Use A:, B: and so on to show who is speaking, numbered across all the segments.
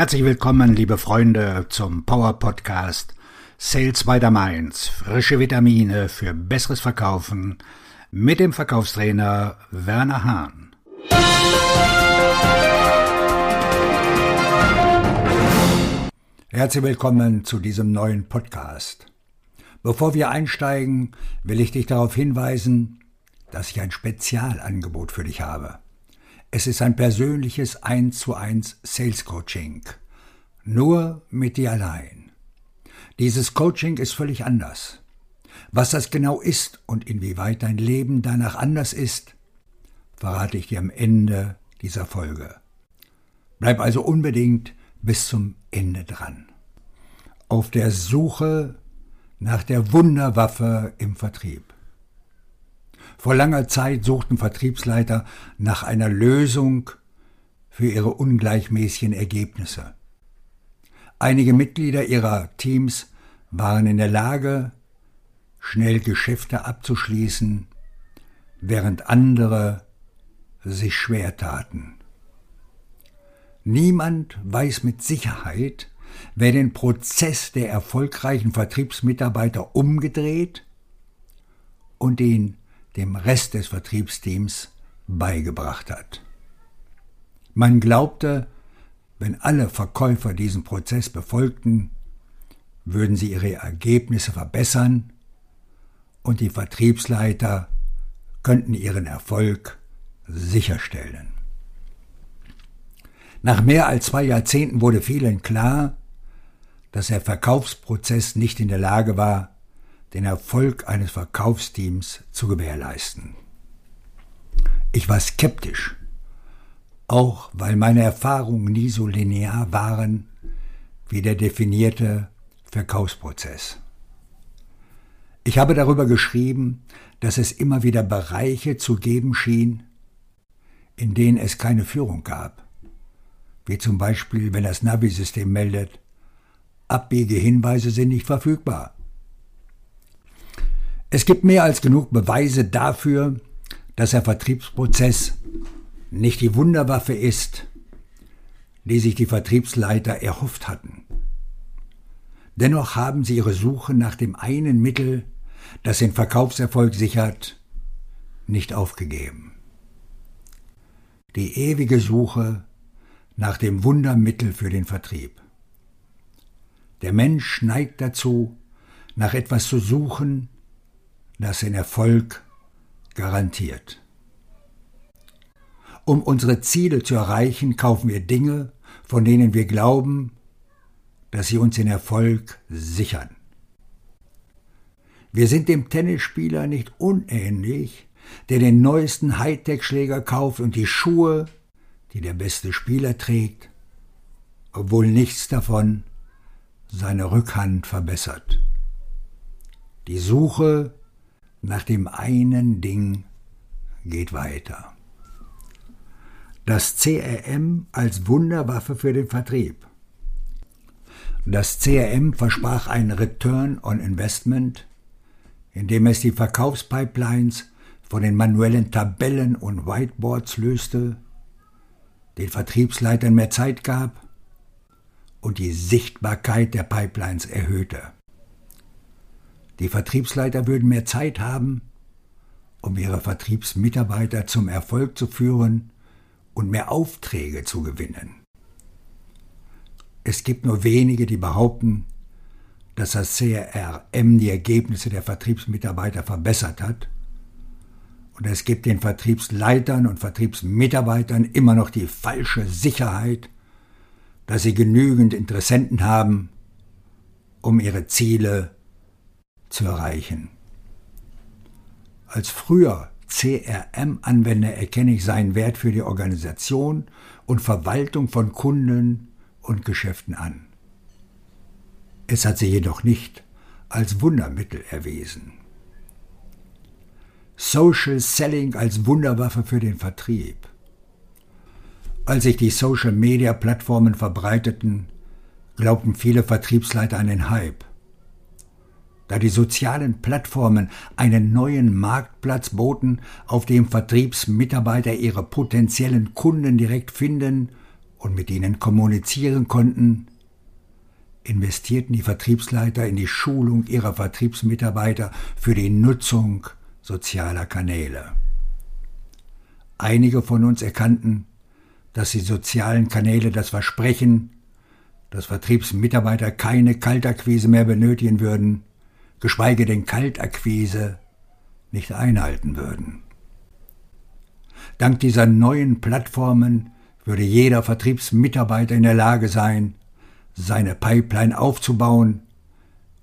A: Herzlich willkommen, liebe Freunde, zum Power Podcast Sales by the Mainz. Frische Vitamine für besseres Verkaufen mit dem Verkaufstrainer Werner Hahn. Herzlich willkommen zu diesem neuen Podcast. Bevor wir einsteigen, will ich dich darauf hinweisen, dass ich ein Spezialangebot für dich habe. Es ist ein persönliches 1 zu 1 Sales Coaching. Nur mit dir allein. Dieses Coaching ist völlig anders. Was das genau ist und inwieweit dein Leben danach anders ist, verrate ich dir am Ende dieser Folge. Bleib also unbedingt bis zum Ende dran. Auf der Suche nach der Wunderwaffe im Vertrieb. Vor langer Zeit suchten Vertriebsleiter nach einer Lösung für ihre ungleichmäßigen Ergebnisse. Einige Mitglieder ihrer Teams waren in der Lage, schnell Geschäfte abzuschließen, während andere sich schwer taten. Niemand weiß mit Sicherheit, wer den Prozess der erfolgreichen Vertriebsmitarbeiter umgedreht und ihn dem Rest des Vertriebsteams beigebracht hat. Man glaubte, wenn alle Verkäufer diesen Prozess befolgten, würden sie ihre Ergebnisse verbessern und die Vertriebsleiter könnten ihren Erfolg sicherstellen. Nach mehr als zwei Jahrzehnten wurde vielen klar, dass der Verkaufsprozess nicht in der Lage war, den Erfolg eines Verkaufsteams zu gewährleisten. Ich war skeptisch, auch weil meine Erfahrungen nie so linear waren wie der definierte Verkaufsprozess. Ich habe darüber geschrieben, dass es immer wieder Bereiche zu geben schien, in denen es keine Führung gab, wie zum Beispiel wenn das Navi-System meldet, Abbiegehinweise sind nicht verfügbar. Es gibt mehr als genug Beweise dafür, dass der Vertriebsprozess nicht die Wunderwaffe ist, die sich die Vertriebsleiter erhofft hatten. Dennoch haben sie ihre Suche nach dem einen Mittel, das den Verkaufserfolg sichert, nicht aufgegeben. Die ewige Suche nach dem Wundermittel für den Vertrieb. Der Mensch neigt dazu, nach etwas zu suchen, das den Erfolg garantiert. Um unsere Ziele zu erreichen, kaufen wir Dinge, von denen wir glauben, dass sie uns den Erfolg sichern. Wir sind dem Tennisspieler nicht unähnlich, der den neuesten Hightech-Schläger kauft und die Schuhe, die der beste Spieler trägt, obwohl nichts davon seine Rückhand verbessert. Die Suche nach dem einen Ding geht weiter. Das CRM als Wunderwaffe für den Vertrieb. Das CRM versprach einen Return on Investment, indem es die Verkaufspipelines von den manuellen Tabellen und Whiteboards löste, den Vertriebsleitern mehr Zeit gab und die Sichtbarkeit der Pipelines erhöhte. Die Vertriebsleiter würden mehr Zeit haben, um ihre Vertriebsmitarbeiter zum Erfolg zu führen und mehr Aufträge zu gewinnen. Es gibt nur wenige, die behaupten, dass das CRM die Ergebnisse der Vertriebsmitarbeiter verbessert hat. Und es gibt den Vertriebsleitern und Vertriebsmitarbeitern immer noch die falsche Sicherheit, dass sie genügend Interessenten haben, um ihre Ziele zu erreichen. Als früher CRM-Anwender erkenne ich seinen Wert für die Organisation und Verwaltung von Kunden und Geschäften an. Es hat sich jedoch nicht als Wundermittel erwiesen. Social Selling als Wunderwaffe für den Vertrieb. Als sich die Social-Media-Plattformen verbreiteten, glaubten viele Vertriebsleiter an den Hype da die sozialen Plattformen einen neuen Marktplatz boten, auf dem Vertriebsmitarbeiter ihre potenziellen Kunden direkt finden und mit ihnen kommunizieren konnten, investierten die Vertriebsleiter in die Schulung ihrer Vertriebsmitarbeiter für die Nutzung sozialer Kanäle. Einige von uns erkannten, dass die sozialen Kanäle das Versprechen, dass Vertriebsmitarbeiter keine Kaltakquise mehr benötigen würden, geschweige denn Kaltakquise nicht einhalten würden. Dank dieser neuen Plattformen würde jeder Vertriebsmitarbeiter in der Lage sein, seine Pipeline aufzubauen,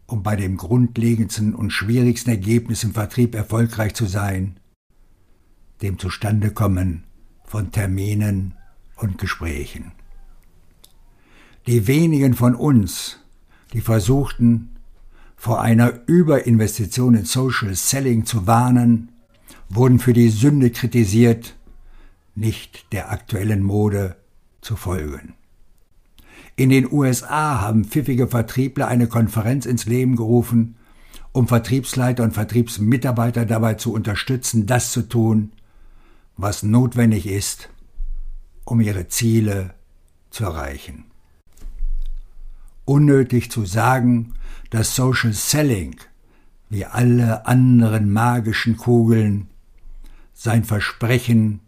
A: um bei dem grundlegendsten und schwierigsten Ergebnis im Vertrieb erfolgreich zu sein, dem Zustandekommen von Terminen und Gesprächen. Die wenigen von uns, die versuchten, vor einer Überinvestition in Social Selling zu warnen, wurden für die Sünde kritisiert, nicht der aktuellen Mode zu folgen. In den USA haben pfiffige Vertriebler eine Konferenz ins Leben gerufen, um Vertriebsleiter und Vertriebsmitarbeiter dabei zu unterstützen, das zu tun, was notwendig ist, um ihre Ziele zu erreichen. Unnötig zu sagen, dass Social Selling, wie alle anderen magischen Kugeln, sein Versprechen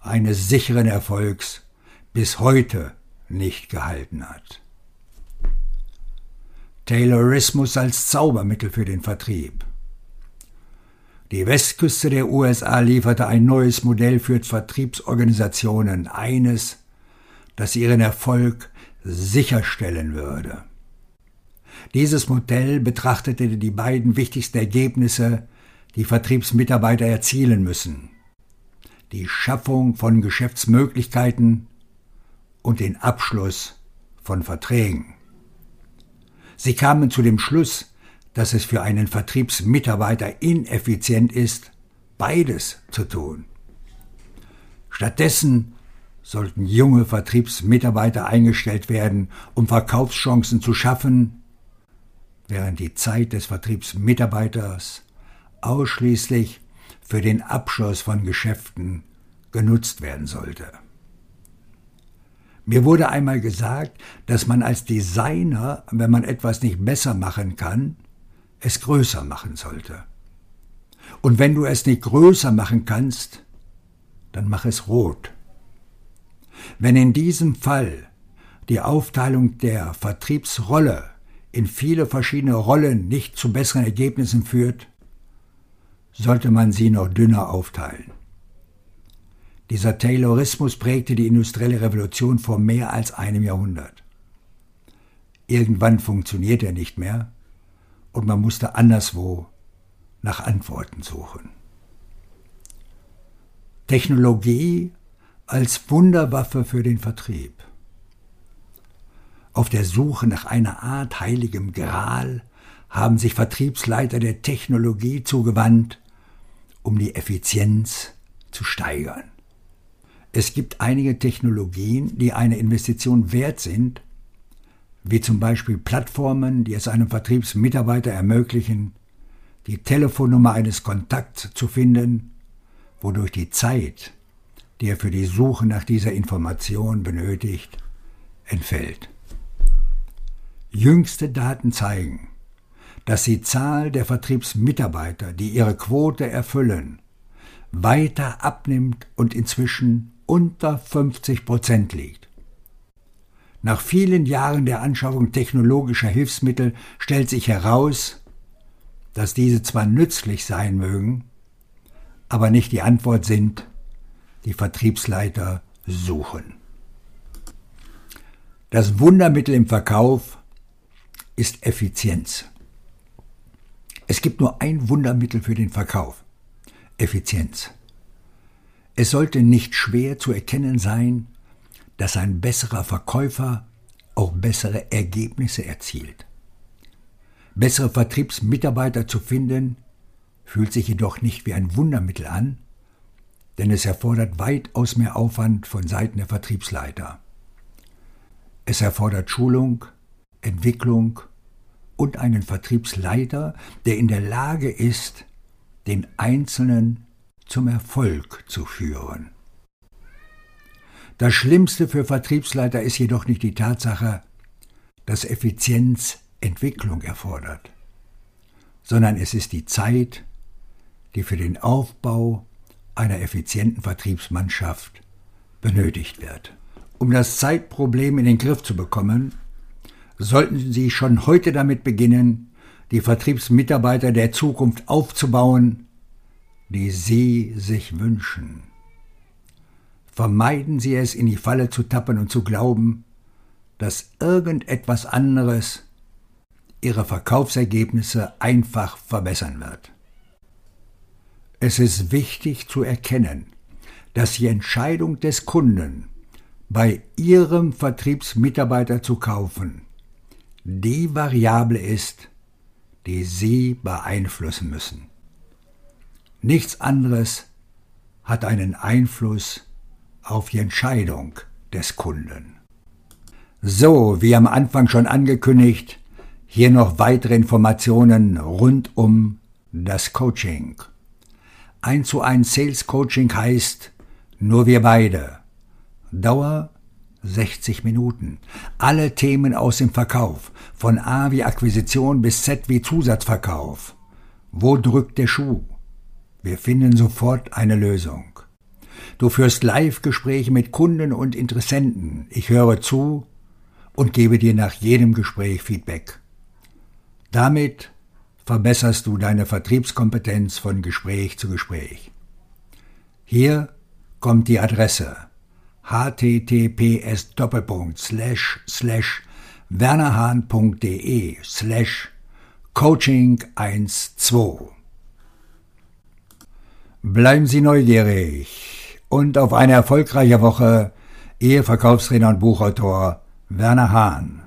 A: eines sicheren Erfolgs bis heute nicht gehalten hat. Taylorismus als Zaubermittel für den Vertrieb. Die Westküste der USA lieferte ein neues Modell für Vertriebsorganisationen, eines, das ihren Erfolg sicherstellen würde. Dieses Modell betrachtete die beiden wichtigsten Ergebnisse, die Vertriebsmitarbeiter erzielen müssen. Die Schaffung von Geschäftsmöglichkeiten und den Abschluss von Verträgen. Sie kamen zu dem Schluss, dass es für einen Vertriebsmitarbeiter ineffizient ist, beides zu tun. Stattdessen sollten junge Vertriebsmitarbeiter eingestellt werden, um Verkaufschancen zu schaffen, während die Zeit des Vertriebsmitarbeiters ausschließlich für den Abschluss von Geschäften genutzt werden sollte. Mir wurde einmal gesagt, dass man als Designer, wenn man etwas nicht besser machen kann, es größer machen sollte. Und wenn du es nicht größer machen kannst, dann mach es rot. Wenn in diesem Fall die Aufteilung der Vertriebsrolle in viele verschiedene Rollen nicht zu besseren Ergebnissen führt, sollte man sie noch dünner aufteilen. Dieser Taylorismus prägte die industrielle Revolution vor mehr als einem Jahrhundert. Irgendwann funktionierte er nicht mehr und man musste anderswo nach Antworten suchen. Technologie als Wunderwaffe für den Vertrieb. Auf der Suche nach einer Art heiligem Gral haben sich Vertriebsleiter der Technologie zugewandt, um die Effizienz zu steigern. Es gibt einige Technologien, die eine Investition wert sind, wie zum Beispiel Plattformen, die es einem Vertriebsmitarbeiter ermöglichen, die Telefonnummer eines Kontakts zu finden, wodurch die Zeit, die er für die Suche nach dieser Information benötigt, entfällt. Jüngste Daten zeigen, dass die Zahl der Vertriebsmitarbeiter, die ihre Quote erfüllen, weiter abnimmt und inzwischen unter 50 Prozent liegt. Nach vielen Jahren der Anschaffung technologischer Hilfsmittel stellt sich heraus, dass diese zwar nützlich sein mögen, aber nicht die Antwort sind, die Vertriebsleiter suchen. Das Wundermittel im Verkauf ist Effizienz. Es gibt nur ein Wundermittel für den Verkauf, Effizienz. Es sollte nicht schwer zu erkennen sein, dass ein besserer Verkäufer auch bessere Ergebnisse erzielt. Bessere Vertriebsmitarbeiter zu finden, fühlt sich jedoch nicht wie ein Wundermittel an, denn es erfordert weitaus mehr Aufwand von Seiten der Vertriebsleiter. Es erfordert Schulung, Entwicklung und einen Vertriebsleiter, der in der Lage ist, den Einzelnen zum Erfolg zu führen. Das Schlimmste für Vertriebsleiter ist jedoch nicht die Tatsache, dass Effizienz Entwicklung erfordert, sondern es ist die Zeit, die für den Aufbau einer effizienten Vertriebsmannschaft benötigt wird. Um das Zeitproblem in den Griff zu bekommen, sollten Sie schon heute damit beginnen, die Vertriebsmitarbeiter der Zukunft aufzubauen, die Sie sich wünschen. Vermeiden Sie es, in die Falle zu tappen und zu glauben, dass irgendetwas anderes Ihre Verkaufsergebnisse einfach verbessern wird. Es ist wichtig zu erkennen, dass die Entscheidung des Kunden, bei Ihrem Vertriebsmitarbeiter zu kaufen, die Variable ist, die Sie beeinflussen müssen. Nichts anderes hat einen Einfluss auf die Entscheidung des Kunden. So, wie am Anfang schon angekündigt, hier noch weitere Informationen rund um das Coaching. 1 zu 1 Sales Coaching heißt nur wir beide. Dauer 60 Minuten. Alle Themen aus dem Verkauf, von A wie Akquisition bis Z wie Zusatzverkauf. Wo drückt der Schuh? Wir finden sofort eine Lösung. Du führst Live-Gespräche mit Kunden und Interessenten. Ich höre zu und gebe dir nach jedem Gespräch Feedback. Damit verbesserst du deine Vertriebskompetenz von Gespräch zu Gespräch. Hier kommt die Adresse https wernerhahn.de slash coaching 12. Bleiben Sie neugierig und auf eine erfolgreiche Woche, Ihr Verkaufstrainer und Buchautor Werner Hahn.